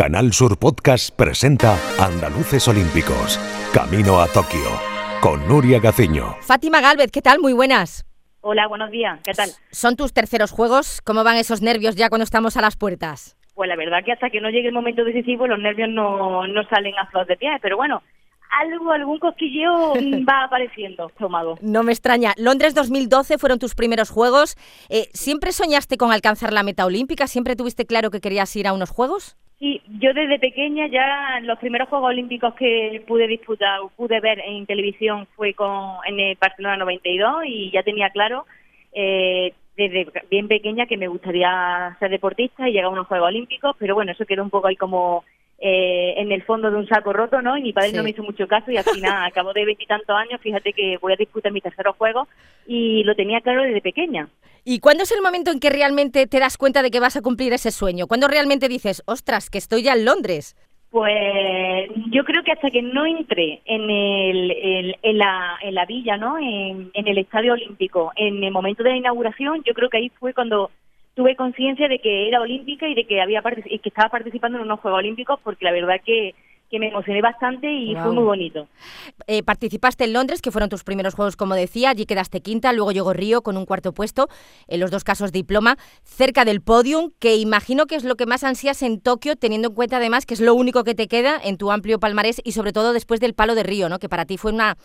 Canal Sur Podcast presenta Andaluces Olímpicos, Camino a Tokio, con Nuria Gaciño. Fátima Galvez, ¿qué tal? Muy buenas. Hola, buenos días, ¿qué tal? ¿Son tus terceros juegos? ¿Cómo van esos nervios ya cuando estamos a las puertas? Pues la verdad que hasta que no llegue el momento decisivo los nervios no, no salen a flor de pie, pero bueno, algo, algún cosquilleo va apareciendo, estómago. No me extraña. Londres 2012 fueron tus primeros juegos. Eh, ¿Siempre soñaste con alcanzar la meta olímpica? ¿Siempre tuviste claro que querías ir a unos juegos? Sí, yo desde pequeña ya los primeros Juegos Olímpicos que pude disputar o pude ver en televisión fue con en el Barcelona 92 y ya tenía claro eh, desde bien pequeña que me gustaría ser deportista y llegar a unos Juegos Olímpicos, pero bueno, eso quedó un poco ahí como eh, en el fondo de un saco roto, ¿no? Y mi padre no me hizo mucho caso y al final, a cabo de veintitantos años, fíjate que voy a disputar mi tercer juego y lo tenía claro desde pequeña. ¿Y cuándo es el momento en que realmente te das cuenta de que vas a cumplir ese sueño? ¿Cuándo realmente dices, ostras, que estoy ya en Londres? Pues yo creo que hasta que no entré en, el, en, la, en la villa, ¿no? En, en el Estadio Olímpico, en el momento de la inauguración, yo creo que ahí fue cuando tuve conciencia de que era olímpica y de que había y que estaba participando en unos Juegos Olímpicos porque la verdad que que me emocioné bastante y fue muy bonito. Eh, participaste en Londres, que fueron tus primeros juegos, como decía, allí quedaste quinta, luego llegó Río con un cuarto puesto, en los dos casos diploma, cerca del podium, que imagino que es lo que más ansías en Tokio, teniendo en cuenta además que es lo único que te queda en tu amplio palmarés y sobre todo después del palo de Río, ¿no? que para ti fue una,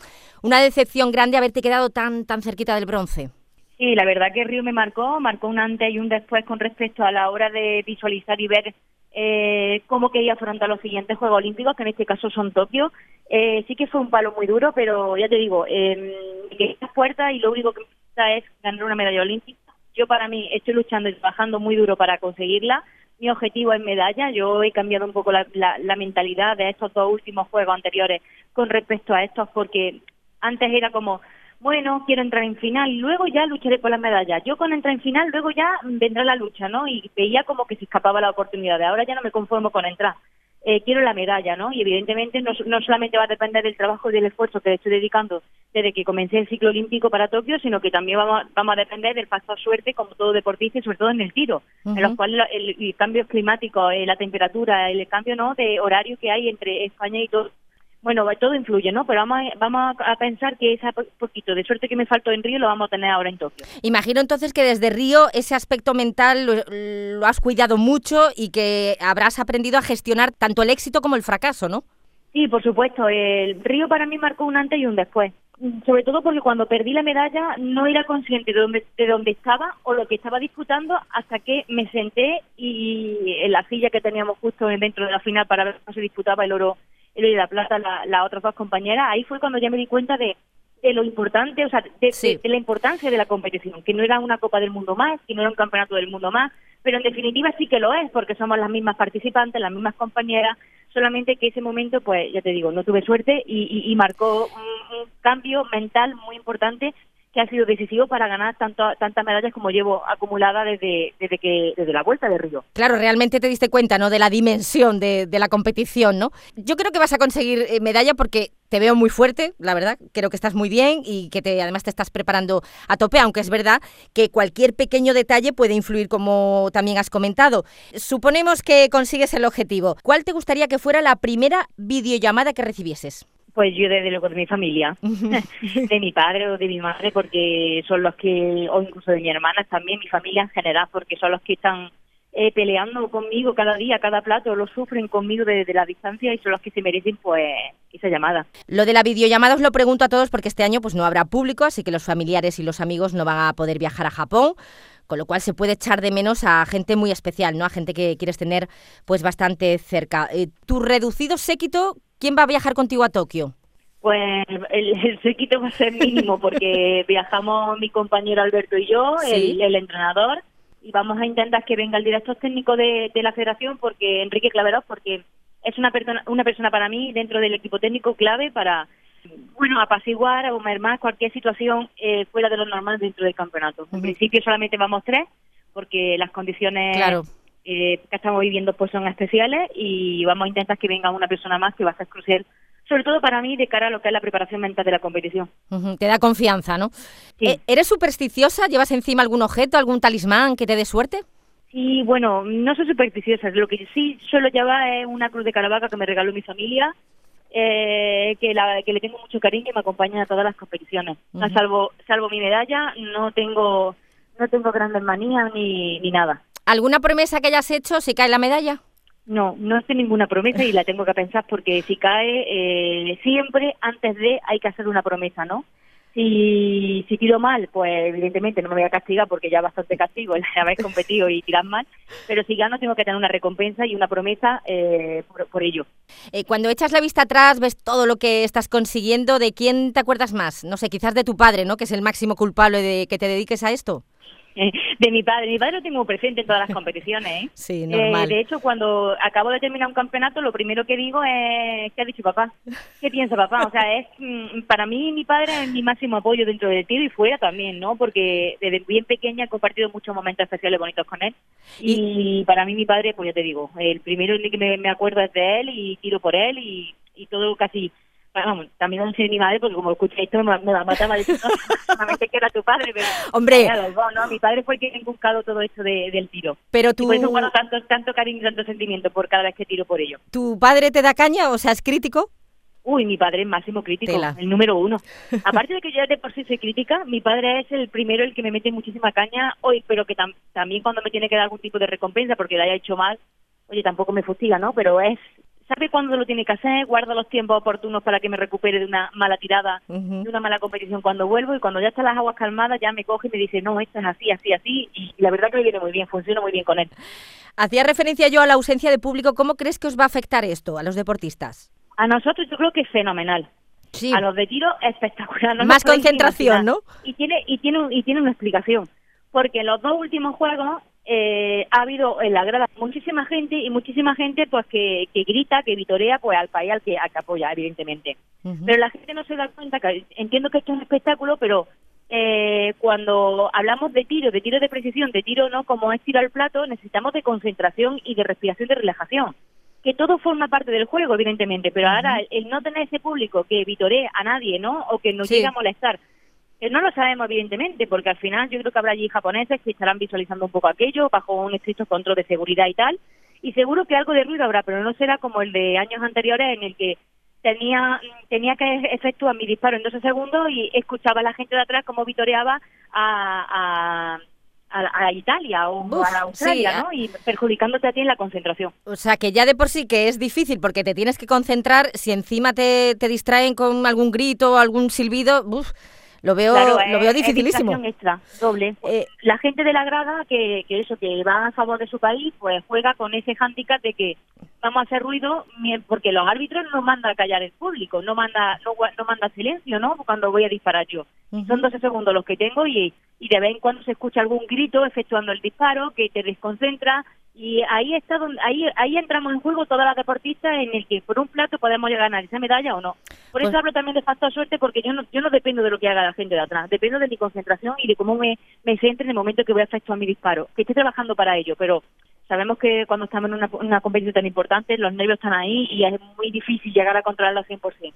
una decepción grande haberte quedado tan, tan cerquita del bronce. Sí, la verdad que Río me marcó, marcó un antes y un después con respecto a la hora de visualizar y ver eh, cómo quería afrontar los siguientes Juegos Olímpicos, que en este caso son Tokio. Eh, sí que fue un palo muy duro, pero ya te digo, eh, que puerta y lo único que me gusta es ganar una medalla olímpica. Yo para mí estoy luchando y trabajando muy duro para conseguirla. Mi objetivo es medalla. Yo he cambiado un poco la mentalidad de estos dos últimos Juegos anteriores con respecto a estos, porque antes era como bueno, quiero entrar en final y luego ya lucharé por las medallas. Yo con entrar en final, luego ya vendrá la lucha, ¿no? Y veía como que se escapaba la oportunidad. Ahora ya no me conformo con entrar. Eh, quiero la medalla, ¿no? Y evidentemente no, no, solamente va a depender del trabajo y del esfuerzo que le estoy dedicando desde que comencé el ciclo olímpico para Tokio, sino que también vamos, vamos a depender del factor suerte, como todo deportista, y sobre todo en el tiro, en los cuales el, el, cambio climático, eh, la temperatura, el cambio no de horario que hay entre España y todo bueno, todo influye, ¿no? Pero vamos a, vamos a pensar que ese poquito de suerte que me faltó en Río lo vamos a tener ahora en Tokio. Imagino entonces que desde Río ese aspecto mental lo, has cuidado mucho y que habrás aprendido a gestionar tanto el éxito como el fracaso, ¿no? Sí, por supuesto. El Río para mí marcó un antes y un después. Sobre todo porque cuando perdí la medalla no era consciente de dónde, de dónde estaba o lo que estaba disputando hasta que me senté y en la silla que teníamos justo dentro de la final para ver cómo se disputaba el oro de la plata las la otras dos compañeras, ahí fue cuando ya me di cuenta de, de lo importante, o sea, de, la importancia de la competición, que no era una Copa del Mundo más, que no era un campeonato del mundo más, pero en definitiva sí que lo es, porque somos las mismas participantes, las mismas compañeras, solamente que ese momento, pues ya te digo, no tuve suerte y, y, marcó un, cambio mental muy importante que ha sido decisivo para ganar tantas medallas como llevo acumulada desde, desde, que, desde la vuelta de Río. Claro, realmente te diste cuenta ¿no? de la dimensión de, la competición, ¿no? Yo creo que vas a conseguir eh, medalla porque te veo muy fuerte, la verdad, creo que estás muy bien y que además te estás preparando a tope, aunque es verdad que cualquier pequeño detalle puede influir, como también has comentado. Suponemos que consigues el objetivo. ¿Cuál te gustaría que fuera la primera videollamada que recibieses? Pues yo desde luego de mi familia, de mi padre o de mi madre, porque son los que, o incluso de mi hermana también, mi familia en general, porque son los que están eh, peleando conmigo cada día, cada plato, lo sufren conmigo desde la distancia y son los que se merecen pues esa llamada. Lo de la videollamada os lo pregunto a todos porque este año pues no habrá público, así que los familiares y los amigos no van a poder viajar a Japón con lo cual se puede echar de menos a gente muy especial, ¿no? A gente que quieres tener pues bastante cerca. Eh, tu reducido séquito, ¿Quién va a viajar contigo a Tokio? Pues el, séquito va a ser mínimo porque viajamos mi compañero Alberto y yo, el, entrenador, y vamos a intentar que venga el director técnico de, la federación, porque Enrique Claveros, porque es una persona, una persona para mí dentro del equipo técnico clave para, bueno, apaciguar o mermar cualquier situación eh, fuera de lo normal dentro del campeonato. En principio solamente vamos tres, porque las condiciones claro eh, que estamos viviendo pues son especiales y vamos a intentar que venga una persona más que va a ser crucial sobre todo para mí de cara a lo que es la preparación mental de la competición. Te da confianza, ¿no? Eh, ¿Eres supersticiosa? ¿Llevas encima algún objeto, algún talismán que te dé suerte? Sí, bueno, no soy supersticiosa. Lo que sí suelo llevar es una cruz de Caravaca que me regaló mi familia, eh, que, la, que le tengo mucho cariño y me acompaña a todas las competiciones. salvo, salvo mi medalla, no tengo, no tengo grandes manías ni, ni nada. ¿Alguna promesa que hayas hecho si cae la medalla? No, no hice ninguna promesa y la tengo que pensar porque si cae, eh, siempre antes de hay que hacer una promesa, ¿no? Si, si tiro mal, pues evidentemente no me voy a castigar porque ya bastante castigo el haber competido y tirar mal, pero si gano tengo que tener una recompensa y una promesa eh, por, ello. Eh, cuando echas la vista atrás, ves todo lo que estás consiguiendo, ¿de quién te acuerdas más? No sé, quizás de tu padre, ¿no? Que es el máximo culpable de que te dediques a esto. de mi padre. Mi padre lo tengo presente en todas las competiciones. ¿eh? Sí, normal. de hecho, cuando acabo de terminar un campeonato, lo primero que digo es, ¿qué ha dicho papá? ¿Qué piensa papá? O sea, es mm, para mí mi padre es mi máximo apoyo dentro del tiro y fuera también, ¿no? Porque desde bien pequeña he compartido muchos momentos especiales bonitos con él. Y, para mí mi padre, pues ya te digo, el primero que me, me acuerdo es de él y tiro por él y, y todo casi vamos, también no sé mi madre, porque como escuché esto me, va a matar, me que era tu padre, pero... Hombre... ¿no? Mi padre fue ha buscado todo esto del tiro. Pero tú... Y por eso tanto, tanto cariño y tanto sentimiento por cada vez que tiro por ello. ¿Tu padre te da caña? O sea, ¿es crítico? Uy, mi padre es máximo crítico, el número uno. Aparte de que yo de por sí soy crítica, mi padre es el primero el que me mete muchísima caña hoy, pero que también cuando me tiene que dar algún tipo de recompensa porque le haya hecho mal, oye, tampoco me fustiga, ¿no? Pero es sabe cuándo lo tiene que hacer, guarda los tiempos oportunos para que me recupere de una mala tirada, de una mala competición cuando vuelvo y cuando ya están las aguas calmadas ya me coge y me dice, no, esto es así, así, así y la verdad que me viene muy bien, funciona muy bien con él. Hacía referencia yo a la ausencia de público, ¿cómo crees que os va a afectar esto a los deportistas? A nosotros yo creo que es fenomenal. Sí. A los de tiro espectacular. Más concentración, ¿no? Y tiene, y, tiene, y tiene una explicación. Porque los dos últimos juegos eh, ha habido en la grada muchísima gente y muchísima gente pues que, que grita, que vitorea pues al país al que, apoya, evidentemente. Pero la gente no se da cuenta, que entiendo que esto es un espectáculo, pero eh, cuando hablamos de tiro, de tiro de precisión, de tiro no como es tiro al plato, necesitamos de concentración y de respiración, de relajación. Que todo forma parte del juego, evidentemente, pero ahora el, no tener ese público que vitoree a nadie, ¿no? O que nos llegue a molestar, eh, no lo sabemos, evidentemente, porque al final yo creo que habrá allí japoneses que estarán visualizando un poco aquello bajo un estricto control de seguridad y tal. Y seguro que algo de ruido habrá, pero no será como el de años anteriores en el que tenía tenía que efectuar mi disparo en 12 segundos y escuchaba a la gente de atrás como vitoreaba a, a, Italia o a Australia, ¿no? Y perjudicándote a ti en la concentración. O sea, que ya de por sí que es difícil porque te tienes que concentrar, si encima te, te distraen con algún grito o algún silbido, uf, lo veo, lo veo dificilísimo. extra, doble. Eh, la gente de la grada que, que eso, que va a favor de su país, pues juega con ese hándicap de que vamos a hacer ruido porque los árbitros no mandan a callar el público, no manda no, no manda silencio, ¿no? Cuando voy a disparar yo. Son 12 segundos los que tengo y, y de vez en cuando se escucha algún grito efectuando el disparo que te desconcentra y ahí está donde, ahí ahí entramos en juego todas las deportistas en el que por un plato podemos llegar a ganar esa medalla o no. Por eso pues hablo también de factor suerte porque yo no yo no dependo de lo que haga la gente de atrás, dependo de mi concentración y de cómo me, me centre en el momento que voy a efectuar mi disparo, que estoy trabajando para ello, pero sabemos que cuando estamos en una, una competición tan importante los nervios están ahí y es muy difícil llegar a controlarlo al 100%.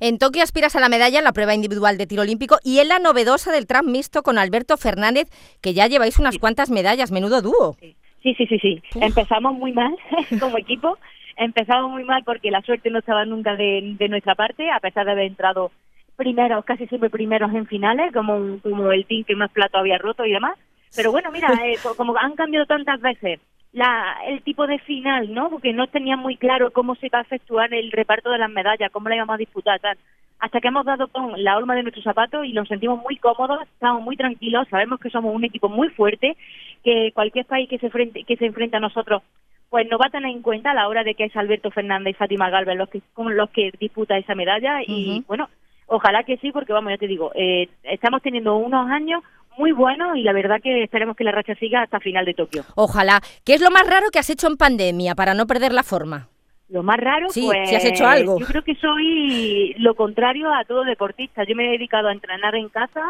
En Tokio aspiras a la medalla en la prueba individual de tiro olímpico y en la novedosa del tram mixto con Alberto Fernández, que ya lleváis unas cuantas medallas, menudo dúo. Sí, sí, sí, sí. Empezamos muy mal como equipo. Empezamos muy mal porque la suerte no estaba nunca de, nuestra parte, a pesar de haber entrado primeros, casi siempre primeros en finales, como, como el team que más plato había roto y demás. Pero bueno, mira, eh, como han cambiado tantas veces la, el tipo de final, ¿no? Porque no tenía muy claro cómo se iba a efectuar el reparto de las medallas, cómo la íbamos a disputar, tal. Hasta que hemos dado con la horma de nuestros zapatos y nos sentimos muy cómodos, estamos muy tranquilos, sabemos que somos un equipo muy fuerte, que cualquier país que se, frente, que se enfrente a nosotros pues nos va a tener en cuenta a la hora de que es Alberto Fernández y Fátima Galvez los que los que disputa esa medalla y bueno ojalá que sí porque vamos ya te digo eh, estamos teniendo unos años muy buenos y la verdad que esperemos que la racha siga hasta final de Tokio. Ojalá. ¿Qué es lo más raro que has hecho en pandemia para no perder la forma? Lo más raro, sí, pues, si has hecho algo. Yo creo que soy lo contrario a todo deportista. Yo me he dedicado a entrenar en casa,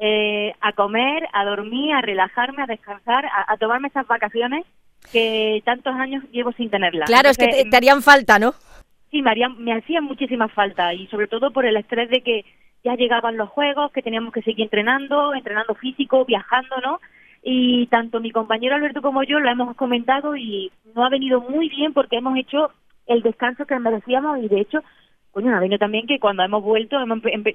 eh, a comer, a dormir, a relajarme, a descansar, a, tomarme esas vacaciones que tantos años llevo sin tenerlas. Claro, es que te, te, harían falta, ¿no? Sí, me, harían, me hacían muchísima falta y sobre todo por el estrés de que ya llegaban los juegos, que teníamos que seguir entrenando, entrenando físico, viajando, ¿no? y tanto mi compañero Alberto como yo lo hemos comentado y no ha venido muy bien porque hemos hecho el descanso que merecíamos y de hecho coño, ha venido también que cuando hemos vuelto,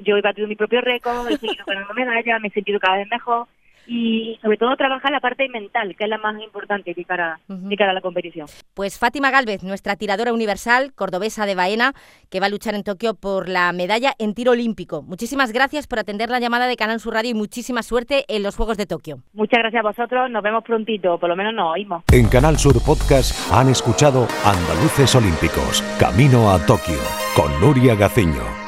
yo he batido mi propio récord, he seguido ganando medallas, me he sentido cada vez mejor y sobre todo trabajar la parte mental, que es la más importante de cara, cara a la competición. Pues Fátima Galvez, nuestra tiradora universal, cordobesa de Baena, que va a luchar en Tokio por la medalla en tiro olímpico. Muchísimas gracias por atender la llamada de Canal Sur Radio y muchísima suerte en los Juegos de Tokio. Muchas gracias a vosotros, nos vemos prontito, por lo menos nos oímos. En Canal Sur Podcast han escuchado Andaluces Olímpicos, Camino a Tokio, con Nuria Gaciño.